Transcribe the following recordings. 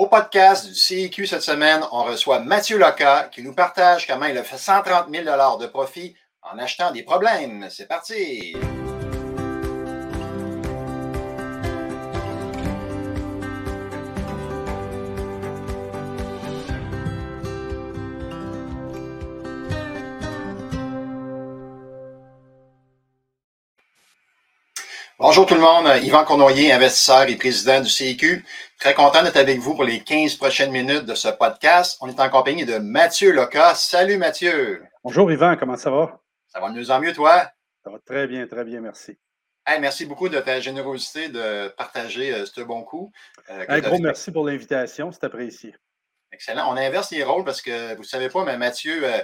Au podcast du CIQ cette semaine, on reçoit Mathieu Loca qui nous partage comment il a fait 130 000 de profit en achetant des problèmes. C'est parti! Bonjour tout le monde, Yvan Cournoyer, investisseur et président du CIQ. Très content d'être avec vous pour les 15 prochaines minutes de ce podcast. On est en compagnie de Mathieu Loca. Salut Mathieu. Bonjour Yvan, comment ça va? Ça va de mieux en mieux, toi? Ça va très bien, très bien, merci. merci beaucoup de ta générosité de partager euh, ce bon coup. Euh, un gros merci pour l'invitation, c'est apprécié. Excellent. On inverse les rôles parce que vous ne savez pas, mais Mathieu, euh,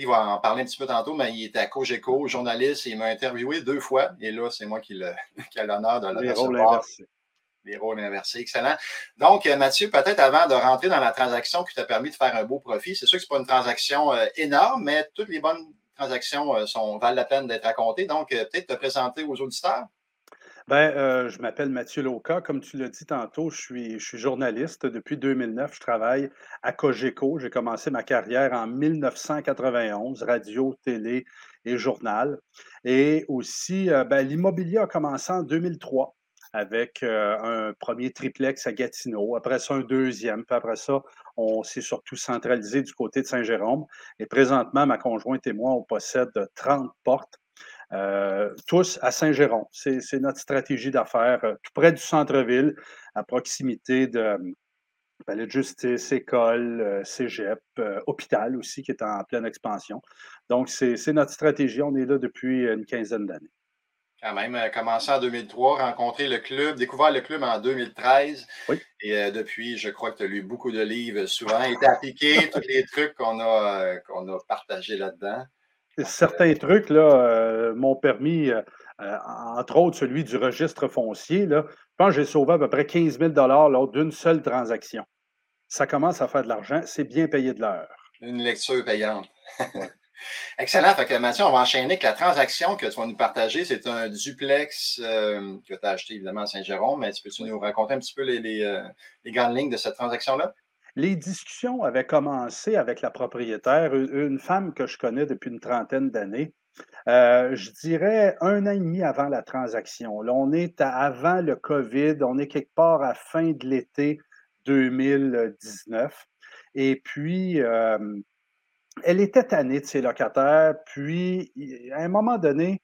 il va en parler un petit peu tantôt, mais il était à Cogeco, journaliste, et il m'a interviewé deux fois. Et là, c'est moi qui, le, qui a l'honneur de le Les rôles inversés. Les rôles inversés, excellent. Donc, euh, Mathieu, peut-être avant de rentrer dans la transaction qui t'a permis de faire un beau profit, c'est sûr que ce n'est pas une transaction euh, énorme, mais toutes les bonnes transactions euh, sont, valent la peine d'être racontées. Donc, peut-être te présenter aux auditeurs. Ben, euh, je m'appelle Mathieu Loca. Comme tu l'as dit tantôt, je suis, journaliste. Depuis 2009, je travaille à Cogeco. J'ai commencé ma carrière en 1991, radio, télé et journal. Et aussi, euh, ben, l'immobilier a commencé en 2003 avec euh, un premier triplex à Gatineau, après ça un deuxième, puis après ça, on s'est surtout centralisé du côté de Saint-Jérôme. Et présentement, ma conjointe et moi, on possède 30 portes euh, tous à Saint-Géron. C'est notre stratégie d'affaires, euh, tout près du centre-ville, à proximité de palais de justice, école, euh, cégep, hôpital aussi, qui est en pleine expansion. Donc, c'est notre stratégie. On est là depuis une quinzaine d'années. Quand même, commencé en 2003, rencontré le club, découvert le club en 2013. Oui. Et depuis, je crois que tu as lu beaucoup de livres souvent, été appliqué tous les trucs qu'on a, qu'on a partagés là-dedans. Certains trucs là, euh, m'ont permis, euh, euh, entre autres celui du registre foncier. Là, je pense que j'ai sauvé à peu près 15 000 lors d'une seule transaction. Ça commence à faire de l'argent, c'est bien payé de l'heure. Une lecture payante. Excellent. Fait que Mathieu, on va enchaîner avec la transaction que tu vas nous partager. C'est un duplex que tu as acheté évidemment à Saint-Jérôme, mais tu peux-tu nous raconter un petit peu les, les grandes lignes de cette transaction-là? Les discussions avaient commencé avec la propriétaire, une femme que je connais depuis une trentaine d'années. Euh, je dirais un an et demi avant la transaction. On est avant le COVID, on est quelque part à fin de l'été 2019. Et puis, euh, elle était tannée de ses locataires. Puis, à un moment donné,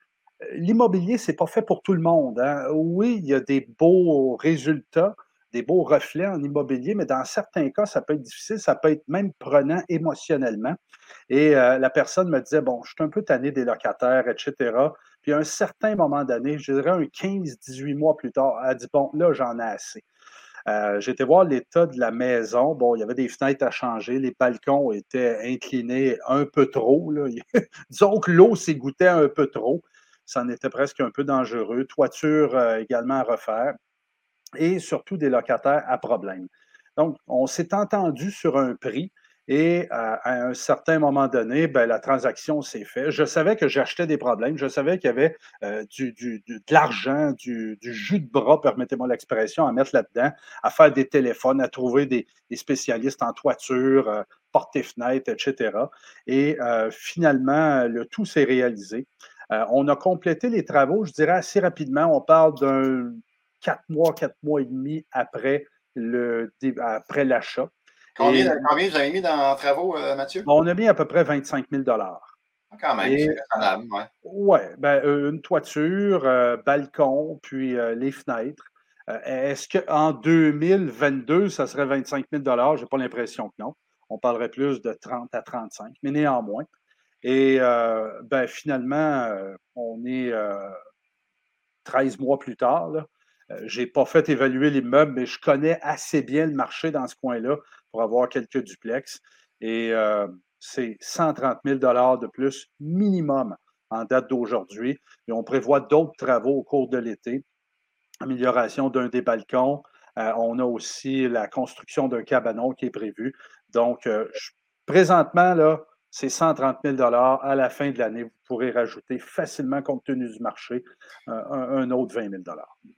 l'immobilier, ce n'est pas fait pour tout le monde. Hein. Oui, il y a des beaux résultats, des beaux reflets en immobilier, mais dans certains cas, ça peut être difficile, ça peut être même prenant émotionnellement. Et euh, la personne me disait, bon, je suis un peu tanné des locataires, etc. Puis à un certain moment donné, je dirais un 15-18 mois plus tard, elle a dit, bon, là, j'en ai assez. Euh, J'étais voir l'état de la maison. Bon, il y avait des fenêtres à changer. Les balcons étaient inclinés un peu trop. Disons que l'eau s'égouttait un peu trop. Ça en était presque un peu dangereux. Toiture euh, également à refaire et surtout des locataires à problème. Donc, on s'est entendu sur un prix et à un certain moment donné, ben, la transaction s'est faite. Je savais que j'achetais des problèmes, je savais qu'il y avait euh, du, de l'argent, du, jus de bras, permettez-moi l'expression, à mettre là-dedans, à faire des téléphones, à trouver des, spécialistes en toiture, euh, portes et fenêtres, etc. Et euh, finalement, le tout s'est réalisé. on a complété les travaux, je dirais assez rapidement. On parle d'un quatre mois, quatre mois et demi après le après l'achat. Combien, vous avez mis dans travaux, euh, Mathieu? On a mis à peu près 25 000 ah, Quand même, c'est raisonnable, oui. Oui, ben, euh, une toiture, euh, balcon, puis les fenêtres. Est-ce qu'en 2022, ça serait 25 000 Je n'ai pas l'impression que non. On parlerait plus de 30 à 35, mais néanmoins. Et ben, finalement, on est 13 mois plus tard. Là, euh, je n'ai pas fait évaluer l'immeuble, mais je connais assez bien le marché dans ce coin-là pour avoir quelques duplex. Et euh, c'est 130 000 de plus minimum en date d'aujourd'hui. Et on prévoit d'autres travaux au cours de l'été. Amélioration d'un des balcons. Euh, on a aussi la construction d'un cabanon qui est prévu. Donc, présentement, là, c'est 130 000 À la fin de l'année, vous pourrez rajouter facilement, compte tenu du marché, un, autre 20 000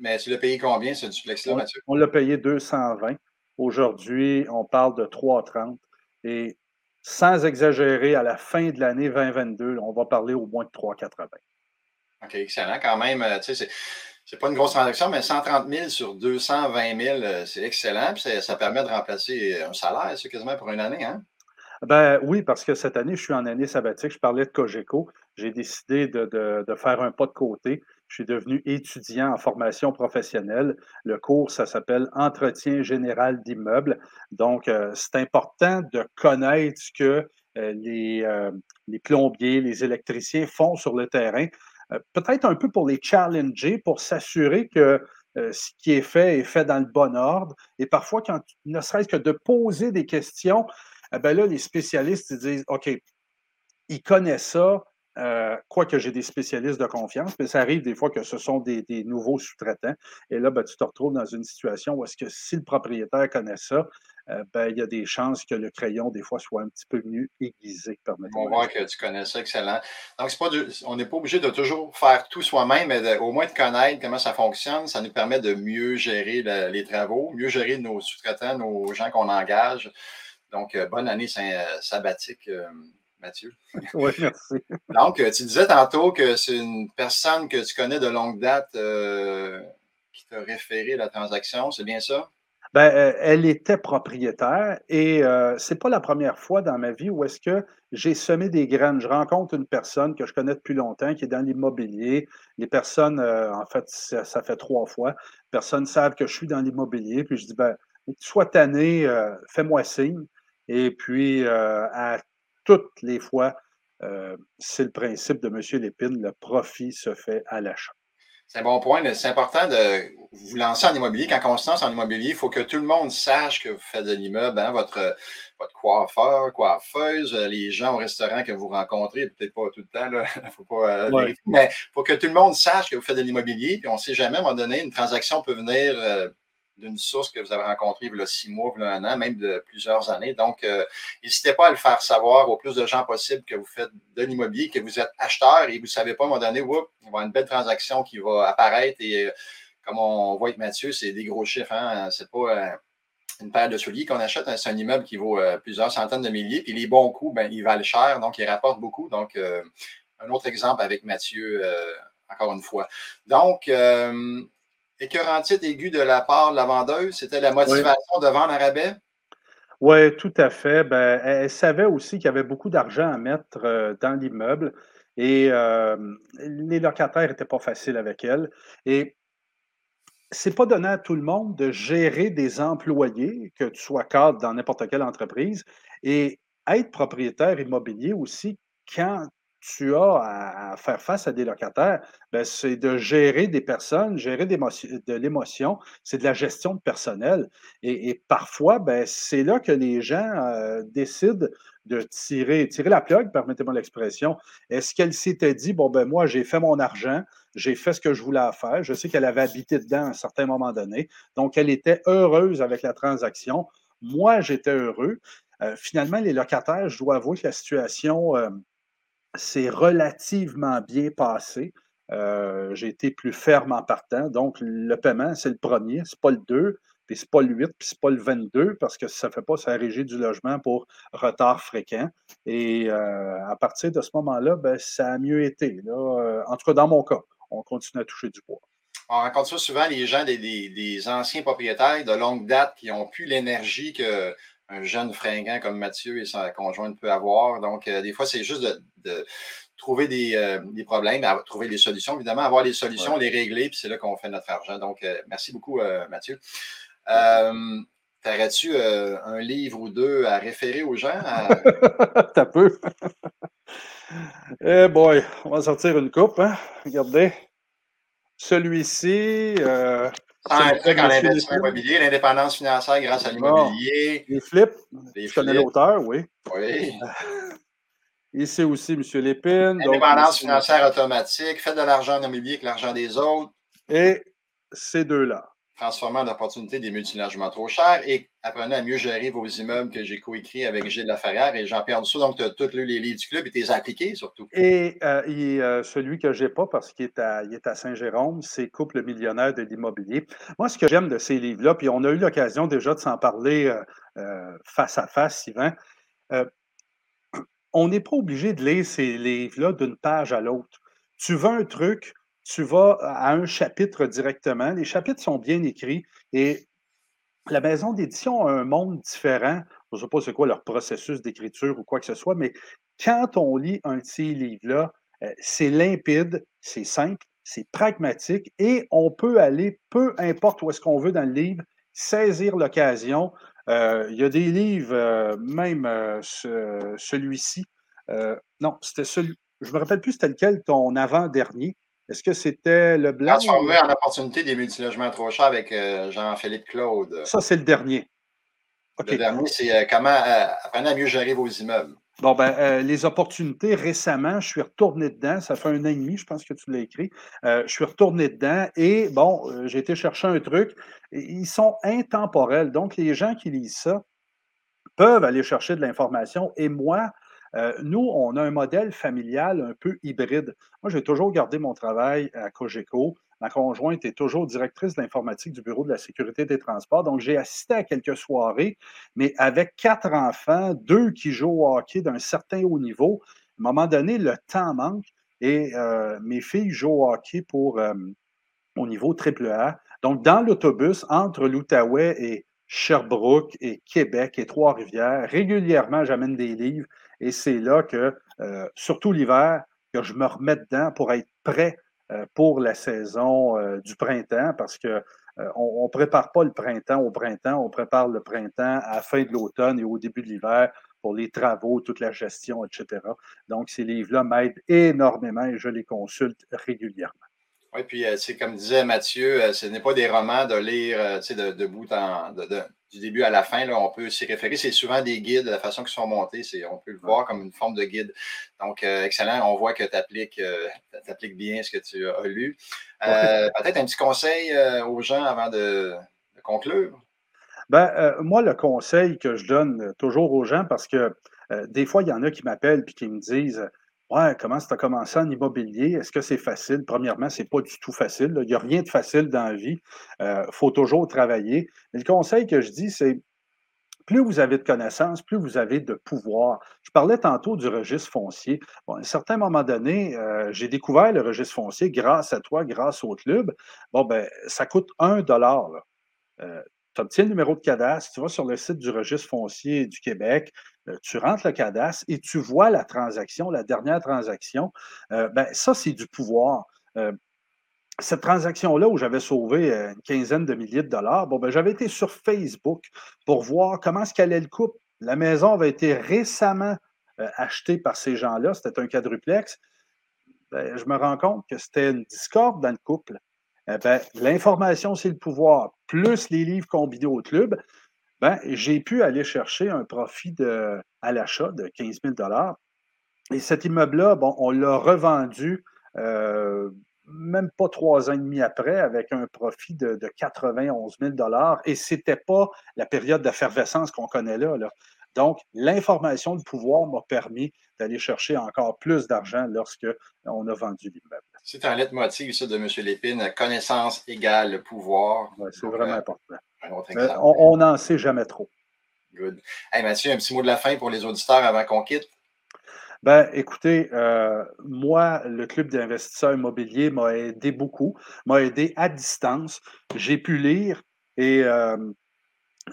Mais tu l'as payé combien, ce duplex-là, Mathieu? On l'a payé 220 Aujourd'hui, on parle de 3,30. Et sans exagérer, à la fin de l'année 2022, on va parler au moins de 3,80. OK, excellent. Quand même, euh, tu sais, c'est pas une grosse transaction, mais 130 000 sur 220 000, euh, c'est excellent. Puis ça, permet de remplacer un salaire, c'est quasiment pour une année, hein? Ben oui, parce que cette année, je suis en année sabbatique. Je parlais de Cogeco. J'ai décidé de, faire un pas de côté. Je suis devenu étudiant en formation professionnelle. Le cours, ça s'appelle Entretien général d'immeubles. Donc, euh, c'est important de connaître ce que euh, les, les plombiers, les électriciens font sur le terrain euh, peut-être un peu pour les challenger, pour s'assurer que euh, ce qui est fait est fait dans le bon ordre. Et parfois, quand ne serait-ce que de poser des questions, eh ben là, les spécialistes disent OK, ils connaissent ça, euh, quoique j'ai des spécialistes de confiance, mais ça arrive des fois que ce sont des, nouveaux sous-traitants. Et là, ben, tu te retrouves dans une situation où est-ce que si le propriétaire connaît ça, euh, ben, il y a des chances que le crayon, des fois, soit un petit peu mieux aiguisé. On voit que tu connais ça, excellent. Donc, pas on n'est pas obligé de toujours faire tout soi-même, mais au moins de connaître comment ça fonctionne. Ça nous permet de mieux gérer les travaux, mieux gérer nos sous-traitants, nos gens qu'on engage. Donc, euh, bonne année sabbatique. Mathieu. Oui, merci. Donc, tu disais tantôt que c'est une personne que tu connais de longue date euh, qui t'a référé la transaction, c'est bien ça? Ben, euh, elle était propriétaire et euh, c'est pas la première fois dans ma vie où est-ce que j'ai semé des graines. Je rencontre une personne que je connais depuis longtemps qui est dans l'immobilier. Les personnes, en fait, ça, fait trois fois. Les personnes savent que je suis dans l'immobilier. Puis je dis, ben, sois tanné, fais-moi signe. Et puis, à toutes les fois, euh, c'est le principe de M. Lépine, le profit se fait à l'achat. C'est un bon point. C'est important de vous lancer en immobilier. Quand on se lance en immobilier, il faut que tout le monde sache que vous faites de l'immeuble, hein, votre, votre coiffeur, coiffeuse, les gens au restaurant que vous rencontrez, peut-être pas tout le temps, il faut pas euh, mais il faut que tout le monde sache que vous faites de l'immobilier. Puis on ne sait jamais, à un moment donné, une transaction peut venir euh, d'une source que vous avez rencontrée il y a six mois, il y a un an, même de plusieurs années. Donc, euh, n'hésitez pas à le faire savoir au plus de gens possible que vous faites de l'immobilier, que vous êtes acheteur et vous ne savez pas, à un moment donné, il va y avoir une belle transaction qui va apparaître et euh, comme on voit avec Mathieu, c'est des gros chiffres. Hein? C'est pas euh, une paire de souliers qu'on achète, hein. c'est un immeuble qui vaut plusieurs centaines de milliers. Puis les bons coups, ben, ils valent cher, donc ils rapportent beaucoup. Donc, un autre exemple avec Mathieu, encore une fois. Donc, écœurantite aiguë de la part de la vendeuse, c'était la motivation de vendre à rabais? Oui, tout à fait. Ben, elle, savait aussi qu'il y avait beaucoup d'argent à mettre euh, dans l'immeuble et euh, les locataires n'étaient pas faciles avec elle. Et c'est pas donné à tout le monde de gérer des employés, que tu sois cadre dans n'importe quelle entreprise, et être propriétaire immobilier aussi quand tu as à, faire face à des locataires, ben, c'est de gérer des personnes, gérer de l'émotion, c'est de la gestion de personnel. Et, parfois, ben, c'est là que les gens euh, décident de tirer, la plug, permettez-moi l'expression. Est-ce qu'elle s'était dit, bon, ben moi, j'ai fait mon argent, j'ai fait ce que je voulais faire, je sais qu'elle avait habité dedans à un certain moment donné, donc elle était heureuse avec la transaction. Moi, j'étais heureux. Euh, finalement, les locataires, je dois avouer que la situation euh, c'est relativement bien passé. Euh, j'ai été plus ferme en partant. Donc, le paiement, c'est le premier, c'est pas le 2, puis c'est pas le 8, puis c'est pas le 22, parce que ça ne fait pas sa régie du logement pour retard fréquent. Et euh, à partir de ce moment-là, ben, ça a mieux été. Là. Euh, en tout cas, dans mon cas, on continue à toucher du bois. On rencontre ça souvent, les gens, des, des anciens propriétaires de longue date qui n'ont plus l'énergie que un jeune fringant comme Mathieu et sa conjointe peut avoir. Donc, euh, des fois, c'est juste de, trouver des, euh, problèmes, trouver des solutions, évidemment, avoir les solutions, les régler, puis c'est là qu'on fait notre argent. Donc, euh, merci beaucoup, Mathieu. T'aurais-tu un livre ou deux à référer aux gens? T'as peu. eh boy, on va sortir une coupe. Hein? Regardez. Celui-ci, un truc en investissement immobilier, l'indépendance financière grâce à l'immobilier. les flips. Les je connais l'auteur, oui. Oui. Ici aussi, M. Lépine. L'indépendance financière automatique, faites de l'argent en immobilier avec l'argent des autres. Et ces deux-là. Transformant en opportunité des multilogements trop chers et apprenez à mieux gérer vos immeubles que j'ai coécrit avec Gilles Laferrière et Jean-Pierre Dussault. Donc, tu as tous les livres du club et tu les appliqués surtout. Et, euh, euh, celui que je n'ai pas parce qu'il est à, à Saint-Jérôme, c'est Couple millionnaire de l'immobilier. Moi, ce que j'aime de ces livres-là, puis on a eu l'occasion déjà de s'en parler euh, face à face, Sylvain, on n'est pas obligé de lire ces livres-là d'une page à l'autre. Tu veux un truc, tu vas à un chapitre directement. Les chapitres sont bien écrits et la maison d'édition a un monde différent. Je ne sais pas c'est quoi leur processus d'écriture ou quoi que ce soit, mais quand on lit un de ces livres-là, euh, c'est limpide, c'est simple, c'est pragmatique et on peut aller, peu importe où est-ce qu'on veut dans le livre, saisir l'occasion. Euh, il y a des livres, euh, même celui-ci. non, c'était celui. Je ne me rappelle plus c'était lequel ton avant-dernier. Est-ce que c'était le blanc? Transformer en opportunité des multilogements trop chers avec euh, Jean-Philippe Claude. Ça, c'est le dernier. Le dernier, c'est euh, comment euh, apprendre à mieux gérer vos immeubles. Bon, ben, les opportunités, récemment, je suis retourné dedans. Ça fait un an et demi, je pense que tu l'as écrit. je suis retourné dedans et, bon, j'ai été chercher un truc. Ils sont intemporels. Donc, les gens qui lisent ça peuvent aller chercher de l'information. Et moi, euh, nous, on a un modèle familial un peu hybride. Moi, j'ai toujours gardé mon travail à Cogeco. Ma conjointe est toujours directrice de l'informatique du Bureau de la sécurité des transports. Donc, j'ai assisté à quelques soirées, mais avec quatre enfants, deux qui jouent au hockey d'un certain haut niveau, à un moment donné, le temps manque et euh, mes filles jouent au hockey pour, euh, au niveau AAA. Donc, dans l'autobus, entre l'Outaouais et Sherbrooke et Québec et Trois-Rivières, régulièrement, j'amène des livres et c'est là que, euh, surtout l'hiver, que je me remets dedans pour être prêt euh, pour la saison euh, du printemps parce que on ne prépare pas le printemps au printemps, on prépare le printemps à la fin de l'automne et au début de l'hiver pour les travaux, toute la gestion, etc. Donc, ces livres-là m'aident énormément et je les consulte régulièrement. Oui, puis c'est comme disait Mathieu, ce n'est pas des romans de lire de, de, bout en, de, du début à la fin, là, on peut s'y référer. C'est souvent des guides, la façon qu'ils sont montés, on peut le voir comme une forme de guide. Donc, euh, excellent. On voit que tu appliques, euh, bien ce que tu as lu. Euh, peut-être un petit conseil aux gens avant de, conclure? Ben, moi, le conseil que je donne toujours aux gens, parce que des fois, il y en a qui m'appellent et qui me disent Ouais, comment tu as commencé en immobilier? Est-ce que c'est facile? Premièrement, ce n'est pas du tout facile. Il n'y a rien de facile dans la vie. Il euh, faut toujours travailler. Mais le conseil que je dis, c'est plus vous avez de connaissances, plus vous avez de pouvoir. Je parlais tantôt du registre foncier. Bon, à un certain moment donné, euh, j'ai découvert le registre foncier grâce à toi, grâce au club. Bon, ben, ça coûte un dollar. Tu obtiens le numéro de cadastre, tu vas sur le site du registre foncier du Québec, euh, tu rentres le cadastre et tu vois la transaction, la dernière transaction. Euh, ben, ça, c'est du pouvoir. Euh, cette transaction-là où j'avais sauvé une quinzaine de milliers de dollars, bon, ben, j'avais été sur Facebook pour voir comment est-ce qu'allait le couple. La maison avait été récemment achetée par ces gens-là. C'était un quadruplex. Ben, je me rends compte que c'était une discorde dans le couple. Eh ben, l'information, c'est le pouvoir, plus les livres combinés au club, ben, j'ai pu aller chercher un profit à l'achat de 15 000 Et cet immeuble-là, bon, on l'a revendu euh, même pas trois ans et demi après avec un profit de, 91 000 Et ce n'était pas la période d'effervescence qu'on connaît là. là. Donc, l'information, le pouvoir m'a permis d'aller chercher encore plus d'argent lorsque on a vendu l'immeuble. C'est un leitmotiv, ça, de M. Lépine. Connaissance égale pouvoir. c'est vraiment euh, important. on n'en sait jamais trop. Good. Hey, Mathieu, un petit mot de la fin pour les auditeurs avant qu'on quitte? Ben, écoutez, euh, moi, le club d'investisseurs immobiliers m'a aidé beaucoup, m'a aidé à distance. J'ai pu lire et euh,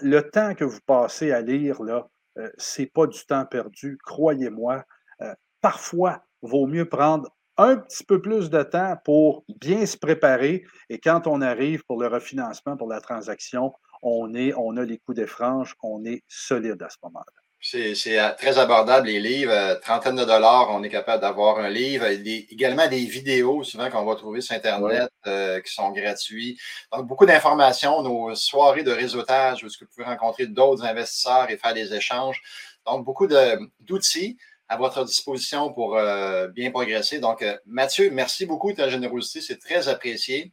le temps que vous passez à lire, là, euh, c'est pas du temps perdu, croyez-moi. Euh, parfois, vaut mieux prendre un petit peu plus de temps pour bien se préparer et quand on arrive pour le refinancement, pour la transaction, on, est, on a les coups des franges, on est solide à ce moment-là. C'est euh, très abordable, les livres. Trentaine de dollars, on est capable d'avoir un livre. également des vidéos, souvent qu'on va trouver sur Internet, qui sont gratuits. Donc, beaucoup d'informations, nos soirées de réseautage où vous pouvez rencontrer d'autres investisseurs et faire des échanges. Donc, beaucoup d'outils à votre disposition pour euh, bien progresser. Donc, euh, Mathieu, merci beaucoup de ta générosité. C'est très apprécié.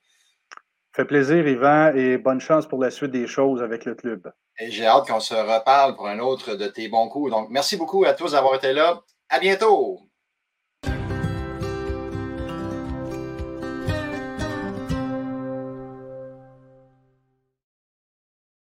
Fait plaisir, Yvan, et bonne chance pour la suite des choses avec le club. Et j'ai hâte qu'on se reparle pour un autre de tes bons coups. Donc, merci beaucoup à tous d'avoir été là. À bientôt!